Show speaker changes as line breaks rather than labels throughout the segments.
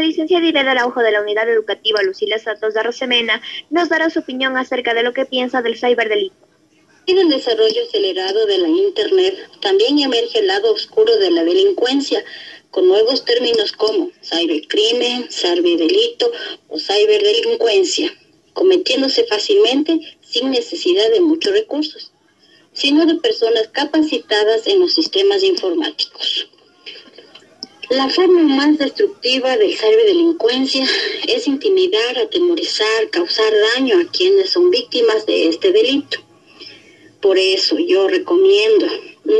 licenciada Irene Araujo de la Unidad Educativa Lucila Santos de Rosemena nos dará su opinión acerca de lo que piensa del ciberdelito.
En el desarrollo acelerado de la Internet también emerge el lado oscuro de la delincuencia, con nuevos términos como cybercrimen, ciberdelito o ciberdelincuencia, cometiéndose fácilmente sin necesidad de muchos recursos, sino de personas capacitadas en los sistemas informáticos. La forma más destructiva del ciberdelincuencia es intimidar, atemorizar, causar daño a quienes son víctimas de este delito. Por eso yo recomiendo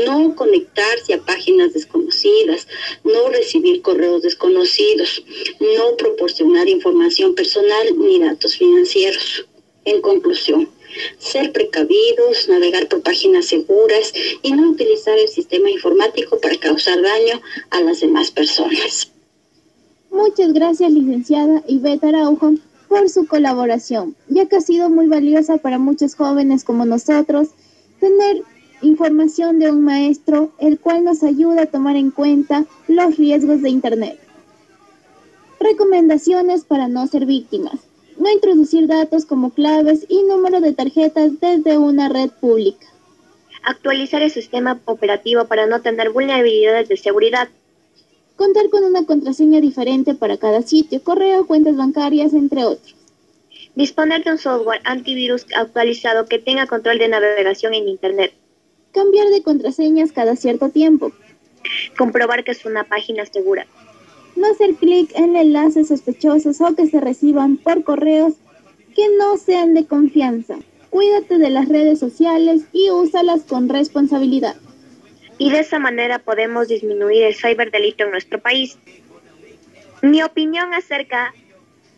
no conectarse a páginas desconocidas, no recibir correos desconocidos, no proporcionar información personal ni datos financieros. En conclusión, ser precavidos, navegar por páginas seguras y no utilizar el sistema informático para causar daño a las demás personas.
Muchas gracias, licenciada Iveta Araujo, por su colaboración, ya que ha sido muy valiosa para muchos jóvenes como nosotros tener información de un maestro, el cual nos ayuda a tomar en cuenta los riesgos de Internet. Recomendaciones para no ser víctimas. No introducir datos como claves y número de tarjetas desde una red pública.
Actualizar el sistema operativo para no tener vulnerabilidades de seguridad.
Contar con una contraseña diferente para cada sitio, correo, cuentas bancarias, entre otros.
Disponer de un software antivirus actualizado que tenga control de navegación en Internet.
Cambiar de contraseñas cada cierto tiempo.
Comprobar que es una página segura.
No hacer clic en enlaces sospechosos o que se reciban por correos que no sean de confianza. Cuídate de las redes sociales y úsalas con responsabilidad.
Y de esa manera podemos disminuir el ciberdelito en nuestro país. Mi opinión acerca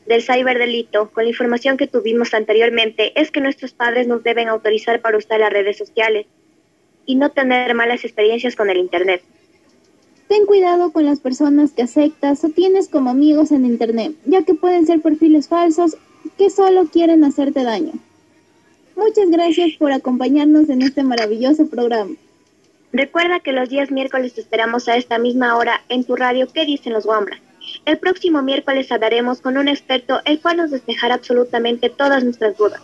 del ciberdelito, con la información que tuvimos anteriormente, es que nuestros padres nos deben autorizar para usar las redes sociales y no tener malas experiencias con el Internet.
Ten cuidado con las personas que aceptas o tienes como amigos en Internet, ya que pueden ser perfiles falsos que solo quieren hacerte daño. Muchas gracias por acompañarnos en este maravilloso programa.
Recuerda que los días miércoles te esperamos a esta misma hora en tu radio ¿Qué dicen los Wambras? El próximo miércoles hablaremos con un experto el cual nos despejará absolutamente todas nuestras dudas.